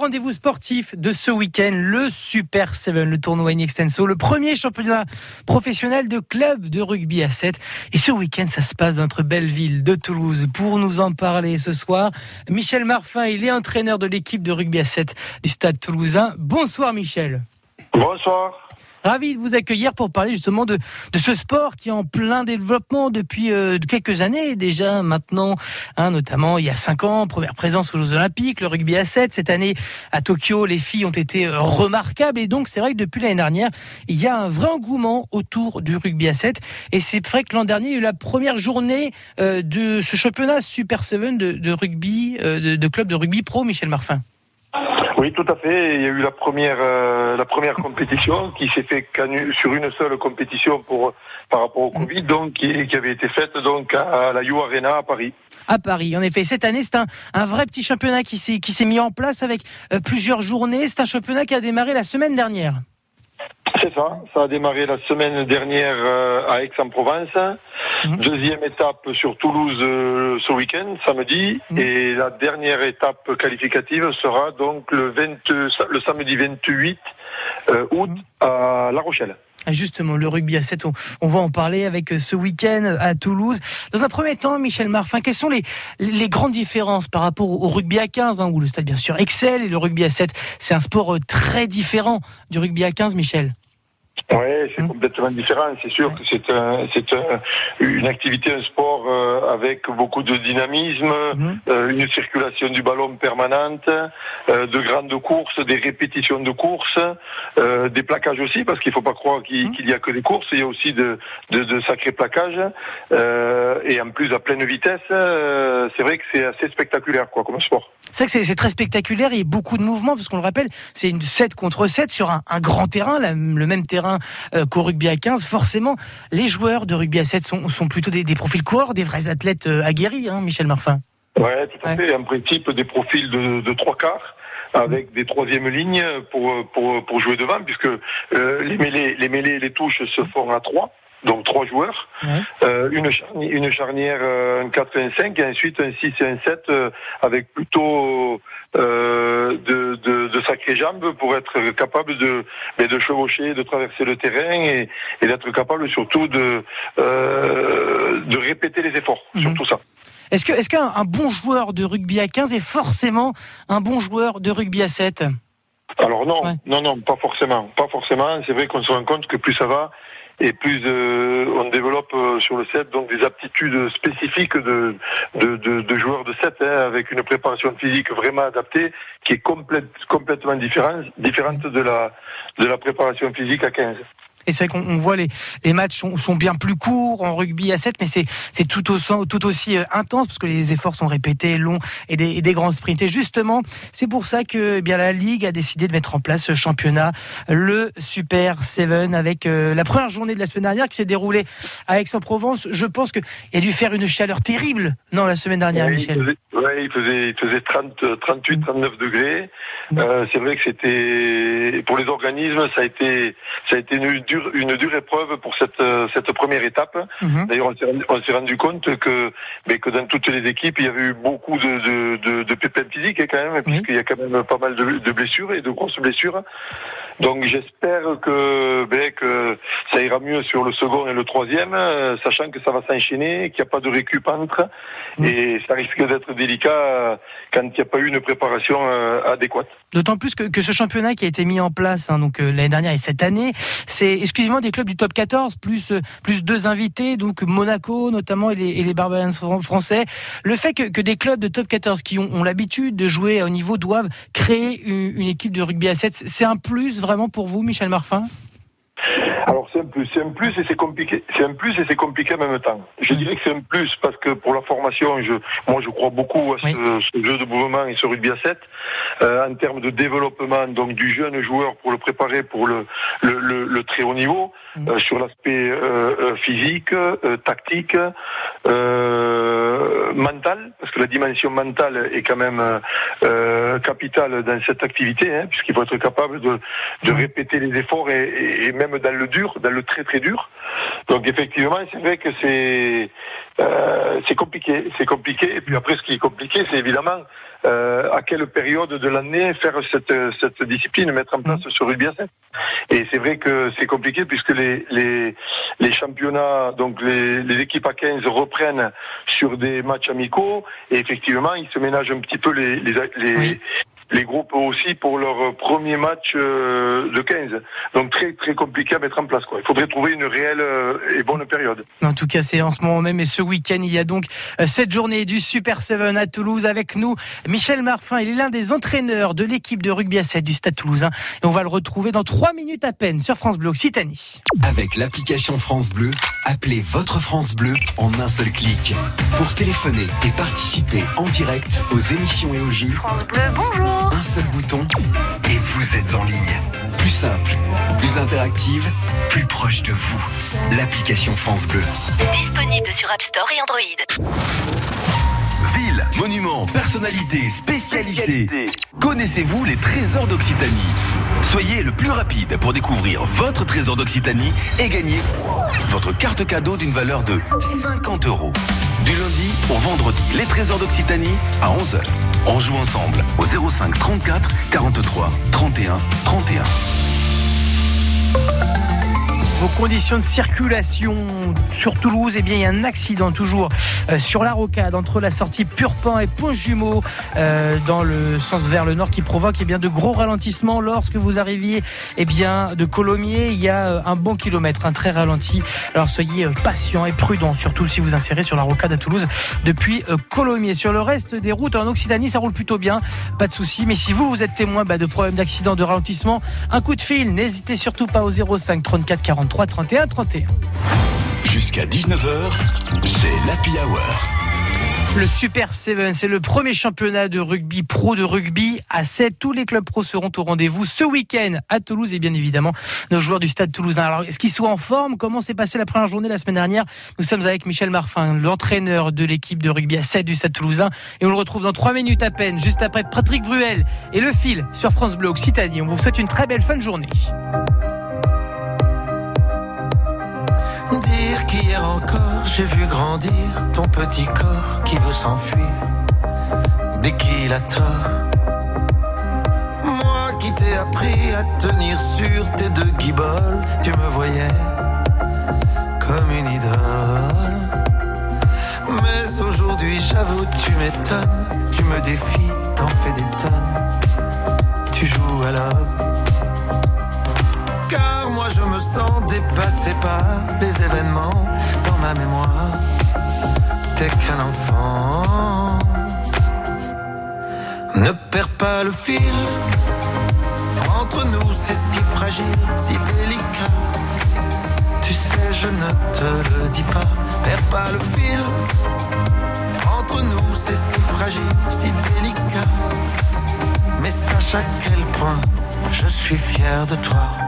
rendez-vous sportif de ce week-end, le Super 7, le tournoi in extenso, le premier championnat professionnel de club de rugby à 7. Et ce week-end, ça se passe dans notre belle ville de Toulouse. Pour nous en parler ce soir, Michel Marfin, il est entraîneur de l'équipe de rugby à 7 du stade toulousain. Bonsoir Michel. Bonsoir. Ravi de vous accueillir pour parler justement de, de ce sport qui est en plein développement depuis euh, quelques années déjà maintenant, hein, notamment il y a cinq ans, première présence aux Jeux Olympiques, le rugby à 7. Cette année à Tokyo, les filles ont été euh, remarquables et donc c'est vrai que depuis l'année dernière, il y a un vrai engouement autour du rugby à 7 et c'est vrai que l'an dernier, il y a eu la première journée euh, de ce championnat Super 7 de, de rugby, de, de club de rugby pro, Michel Marfin. Oui, tout à fait. Il y a eu la première, euh, la première compétition qui s'est fait sur une seule compétition pour par rapport au Covid, donc qui, avait été faite donc à la You Arena à Paris. À Paris, en effet. Cette année, c'est un, un, vrai petit championnat qui s'est qui s'est mis en place avec euh, plusieurs journées. C'est un championnat qui a démarré la semaine dernière. C'est ça, ça a démarré la semaine dernière euh, à Aix-en-Provence. Mhm. Deuxième étape sur Toulouse euh, ce week-end, samedi. Mhm. Et la dernière étape qualificative sera donc le, 20, le samedi 28 euh, août mhm. à La Rochelle. Ah, justement, le rugby à 7, on, va en parler avec ce week-end à Toulouse. Dans un premier temps, Michel Marfin, quelles sont les, les grandes différences par rapport au rugby à 15, hein, où le stade bien sûr excelle, et le rugby à 7, c'est un sport très différent du rugby à 15, Michel? Oui, c'est hum. complètement différent. C'est sûr que c'est un, c'est un, une activité, un sport euh, avec beaucoup de dynamisme, hum. euh, une circulation du ballon permanente, euh, de grandes courses, des répétitions de courses, euh, des plaquages aussi, parce qu'il faut pas croire qu'il hum. y a que des courses, il y a aussi de, de, de sacrés plaquages. Euh, et en plus à pleine vitesse, c'est vrai que c'est assez spectaculaire, quoi, comme sport. C'est vrai que c'est très spectaculaire et beaucoup de mouvements, parce qu'on le rappelle, c'est une 7 contre 7 sur un, un grand terrain, le même terrain euh, qu'au rugby à 15. Forcément, les joueurs de rugby à 7 sont, sont plutôt des, des, profils courts, des vrais athlètes euh, aguerris, hein, Michel Marfin. Oui, tout à fait. En principe, des profils de, de trois quarts avec des troisièmes lignes pour, pour, pour jouer devant, puisque euh, les mêlées, les mêlées et les touches se font à trois donc trois joueurs, euh, une, charnière, une charnière, euh, un 4 et un 5, et ensuite un 6 et un 7 euh, avec plutôt euh, de, de, de, sacrées jambes pour être capable de, de chevaucher, de traverser le terrain et, et d'être capable surtout de, de répéter les efforts, mhm. surtout ça. Est-ce que est-ce qu'un bon joueur de rugby à 15 est forcément un bon joueur de rugby à 7 alors non, non, non, pas forcément, pas forcément. C'est vrai qu'on se rend compte que plus ça va, et plus euh, on développe euh, sur le set donc des aptitudes spécifiques de, de, de, joueurs de set hein, avec une préparation physique vraiment adaptée qui est complète, complètement différente, différente de la, de la préparation physique à 15. Et c'est vrai qu'on voit les, les matchs sont, sont, bien plus courts en rugby à 7, mais c'est, tout, aussi, tout aussi euh, intense parce que les efforts sont répétés, longs et des, et des grands sprints. Et justement, c'est pour ça que eh bien la Ligue a décidé de mettre en place ce championnat, le Super 7, avec euh, la première journée de la semaine dernière qui s'est déroulée à Aix-en-Provence. Je pense qu'il a dû faire une chaleur terrible, non, la semaine dernière, Michel Oui, il faisait, il faisait 30, 38, 39 degrés. Euh, c'est vrai que c'était, pour les organismes, ça a été, ça a été une une dure épreuve pour cette, euh, cette première étape. Mhm. D'ailleurs, on s'est rendu compte que, mais que dans toutes les équipes, il y avait eu beaucoup de, de, de, de pépins physiques hein, quand même, puisqu'il y a quand même pas mal de, de blessures et de grosses blessures. Donc j'espère que, ben, que ça ira mieux sur le second et le troisième, euh, sachant que ça va s'enchaîner, qu'il n'y a pas de récup entre, mm. et ça risque d'être délicat euh, quand il n'y a pas eu une préparation adéquate. D'autant plus que, que, ce championnat qui a été mis en place hein, donc l'année dernière et cette année, c'est exclusivement des clubs du top 14 plus plus deux invités, donc Monaco notamment et les, et les Barbarians français. Le fait que, que, des clubs de top 14 qui ont, ont l'habitude de jouer au niveau doivent créer une, une, équipe de rugby à 7, c'est un plus vraiment pour vous, Michel Marfin alors c'est un plus, c'est un plus et c'est compliqué. C'est un plus et c'est compliqué en même temps. Je dirais que c'est un plus parce que pour la formation, je, moi je crois beaucoup à ce, jeu de mouvement et ce rugby à 7 euh, en termes de développement donc du jeune joueur pour le préparer pour le le, le, très haut niveau euh, sur l'aspect euh, physique, tactique, mental parce que la dimension mentale est quand même capitale dans cette activité hein, puisqu'il faut être capable de, de répéter les efforts et, et même dans le dur dans le très très dur. Donc effectivement, c'est vrai que c'est euh, c'est compliqué, c'est compliqué. Et puis après, ce qui est compliqué, c'est évidemment euh, à quelle période de l'année faire cette, cette discipline, mettre en place sur rugby à 7. Et c'est vrai que c'est compliqué puisque les, les, les championnats, donc les, les, équipes à 15 reprennent sur des matchs amicaux et effectivement, ils se ménagent un petit peu les, les, les, les groupes aussi pour leur premier match euh, de 15. Donc très très compliqué à mettre en place. Quoi. Il faudrait trouver une réelle euh, et bonne période. En tout cas, c'est en ce moment même et ce week-end, il y a donc euh, cette journée du Super 7 à Toulouse avec nous. Michel Marfin, il est l'un des entraîneurs de l'équipe de rugby à 7 du Stade Toulousain et on va le retrouver dans 3 minutes à peine sur France Bleu Occitanie. Avec l'application France Bleu, appelez votre France Bleu en un seul clic pour téléphoner et participer en direct aux émissions et aux jeux. France Bleu, bonjour un seul bouton et vous êtes en ligne. Plus simple, plus interactive, plus proche de vous. L'application France Bleu. Disponible sur App Store et Android. Ville, monuments, personnalités, spécialités. Connaissez-vous les trésors d'Occitanie? Soyez le plus rapide pour découvrir votre trésor d'Occitanie et gagner votre carte cadeau d'une valeur de 50 euros. Du lundi au vendredi, les trésors d'Occitanie à 11h. On joue ensemble au 05 34 43 31 31 vos conditions de circulation sur Toulouse, eh bien, il y a un accident toujours euh, sur la rocade entre la sortie Purpan et Pont-Jumeau euh, dans le sens vers le nord qui provoque eh bien, de gros ralentissements lorsque vous arriviez eh bien, de Colomiers. Il y a euh, un bon kilomètre, un très ralenti. Alors soyez patient et prudent, surtout si vous insérez sur la rocade à Toulouse depuis Colomiers. Sur le reste des routes en Occitanie, ça roule plutôt bien, pas de souci. Mais si vous, vous êtes témoin bah, de problèmes d'accident, de ralentissement, un coup de fil, n'hésitez surtout pas au 05 34 40 3 31 31. Jusqu'à 19h, c'est l'Happy Hour. Le Super 7, c'est le premier championnat de rugby pro de rugby à 7. Tous les clubs pro seront au rendez-vous ce week-end à Toulouse et bien évidemment nos joueurs du stade toulousain. Alors, est-ce qu'ils sont en forme? Comment s'est passée la première journée la semaine dernière? Nous sommes avec Michel Marfin, l'entraîneur de l'équipe de rugby à 7 du stade toulousain et on le retrouve dans 3 minutes à peine, juste après Patrick Bruel et le fil sur France Bleu Occitanie. On vous souhaite une très belle fin de journée. Dire qu'hier encore j'ai vu grandir ton petit corps qui veut s'enfuir dès qu'il a tort. Moi qui t'ai appris à tenir sur tes deux guiboles, tu me voyais comme une idole. Mais aujourd'hui j'avoue tu m'étonnes, tu me défies, t'en fais des tonnes, tu joues à l'homme je me sens dépassé par les événements dans ma mémoire. T'es qu'un enfant. Ne perds pas le fil. Entre nous, c'est si fragile, si délicat. Tu sais, je ne te le dis pas. Perds pas le fil. Entre nous, c'est si fragile, si délicat. Mais sache à quel point je suis fier de toi.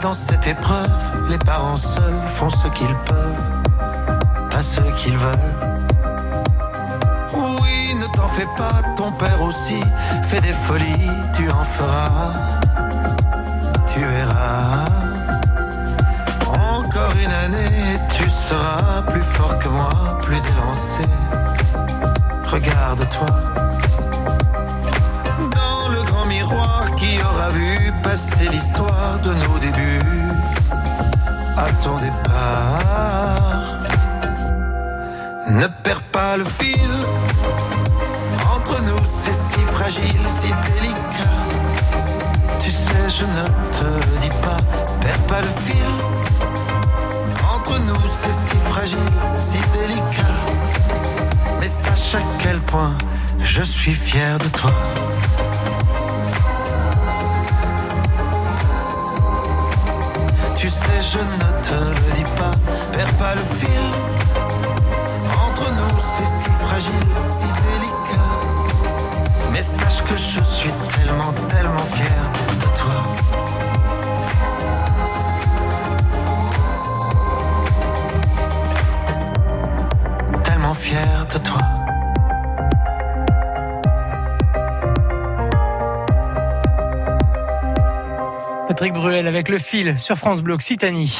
Dans cette épreuve. Les parents seuls font ce qu'ils peuvent, pas ce qu'ils veulent. Oui, ne t'en fais pas, ton père aussi fait des folies, tu en feras, tu verras. Encore une année, tu seras plus fort que moi, plus élancé. Regarde-toi qui aura vu passer l'histoire de nos débuts à ton départ. Ne perds pas le fil, entre nous c'est si fragile, si délicat. Tu sais, je ne te dis pas, perds pas le fil. Entre nous c'est si fragile, si délicat. Mais sache à quel point je suis fier de toi. Tu sais, je ne te le dis pas, perds pas le fil. Entre nous, c'est si fragile, si délicat. Mais sache que je suis tellement, tellement fier de toi. Patrick Bruel avec le fil sur France Bleu Occitanie.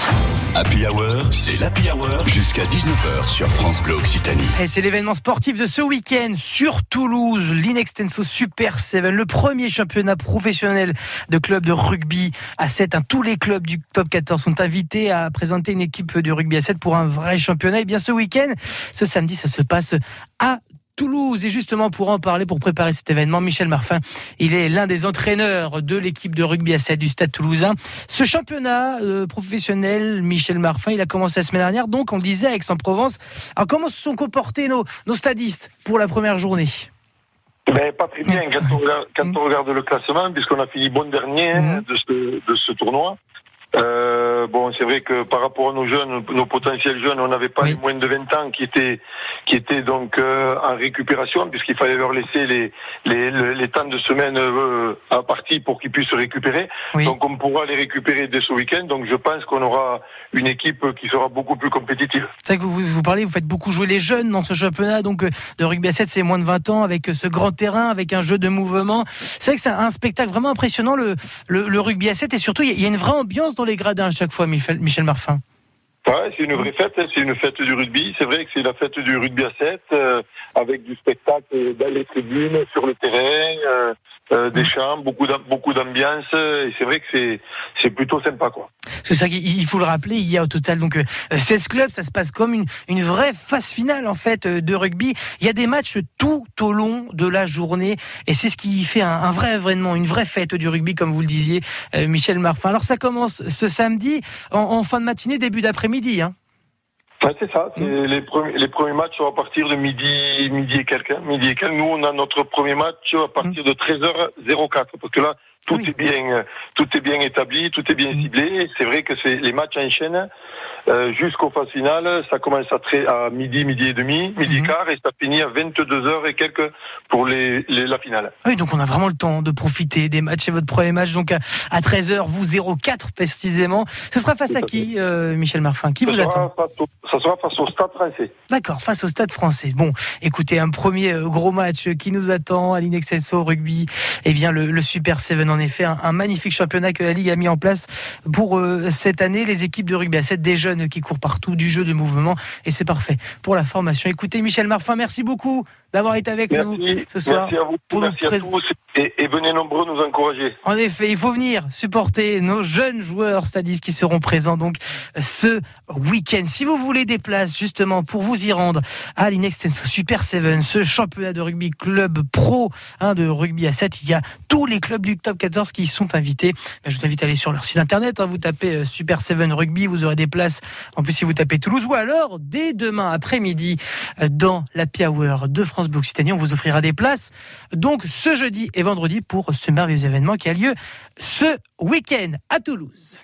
Happy Hour, c'est l'Happy Hour jusqu'à 19h sur France Bleu Occitanie. Et c'est l'événement sportif de ce week-end sur Toulouse, l'Inextenso Super 7, le premier championnat professionnel de clubs de rugby à 7. Tous les clubs du top 14 sont invités à présenter une équipe de rugby à 7 pour un vrai championnat. Et bien ce week-end, ce samedi, ça se passe à Toulouse. Et justement, pour en parler, pour préparer cet événement, Michel Marfin, il est l'un des entraîneurs de l'équipe de rugby à 7 du Stade toulousain. Ce championnat euh, professionnel, Michel Marfin, il a commencé la semaine dernière, donc on le disait, à Aix-en-Provence. Alors, comment se sont comportés nos, nos stadistes pour la première journée? Ben, pas très bien quand on regarde, quand on regarde le classement, puisqu'on a fini bon dernier de, ce, de ce tournoi. Euh, bon, c'est vrai que par rapport à nos jeunes, nos potentiels jeunes, on n'avait pas Oui. les moins de 20 ans qui étaient qui étaient donc euh, en récupération, puisqu'il fallait leur laisser les les, les, temps de semaine euh, à partie pour qu'ils puissent se récupérer. Oui. Donc on pourra les récupérer dès ce week-end. Donc je pense qu'on aura une équipe qui sera beaucoup plus compétitive. C'est vrai que vous, vous parlez, vous faites beaucoup jouer les jeunes dans ce championnat, donc euh, de rugby à 7, c'est moins de 20 ans, avec euh, ce grand terrain, avec un jeu de mouvement. C'est vrai que c'est un spectacle vraiment impressionnant, le, le, le rugby à 7, et surtout, il y y a une vraie ambiance dans les gradins à chaque fois, Michel, Marfin. Ouais, c'est une vraie fête, hein, c'est une fête du rugby. C'est vrai que c'est la fête du rugby à 7, euh, avec du spectacle dans les tribunes, sur le terrain, euh, euh, des chants, beaucoup d'am- beaucoup d'ambiance. Et c'est vrai que c'est c'est plutôt sympa, quoi. Parce que c'est il faut le rappeler, il y a au total donc euh, 16 clubs, ça se passe comme une, une vraie phase finale en fait de rugby. Il y a des matchs tout au long de la journée et c'est ce qui fait un, un vrai événement, une vraie fête du rugby comme vous le disiez, Michel Marfin. Alors ça commence ce samedi en, en fin de matinée, début d'après-midi. Hein. Ouais, c'est ça. C'est les premiers les premiers matchs sont à partir de midi midi et quelques. hein, Midi et quelques. Nous, on a notre premier match à partir de 13h04 parce que là. Tout Oui. est bien, euh, tout est bien établi, tout est bien ciblé. C'est vrai que c'est les matchs enchaînent euh, jusqu'aux phases finales. Ça commence à, très, à midi, midi et demi, midi et Mhm. quart, et ça finit à 22 h et quelques pour les, les- la finale. Oui, donc on a vraiment le temps de profiter des matchs. C'est votre premier match donc à, à 13h, vous 0-4 précisément. Ce sera face à qui, euh, Michel Marfin? Qui ça, vous attend? au, ça sera face au Stade Français. D'accord, face au Stade français. Bon, écoutez, un premier euh, gros match qui nous attend à l'Inexcelso Rugby. Eh bien, le, le Super 7, en effet, un, magnifique championnat que la Ligue a mis en place pour euh, cette année. Les équipes de rugby à 7, des jeunes qui courent partout, du jeu de mouvement, et c'est parfait pour la formation. Écoutez, Michel Marfin, merci beaucoup d'avoir été avec nous ce soir. merci à vous, pour nous merci à prés- tous, et, et venez nombreux nous encourager. En effet, il faut venir supporter nos jeunes joueurs stadistes qui seront présents donc ce week-end. Si vous voulez des places justement pour vous y rendre à l'Inextenso Super 7, ce championnat de rugby club pro hein, de rugby à 7, il y a tous les clubs du top 14 qui y sont invités. Ben, Je vous invite à aller sur leur site internet, hein, vous tapez euh, Super 7 Rugby, vous aurez des places. En plus, si vous tapez Toulouse ou alors dès demain après-midi euh, dans la Hour de France Bleu on vous offrira des places. Donc ce jeudi et vendredi pour ce merveilleux événement qui a lieu ce week-end à Toulouse.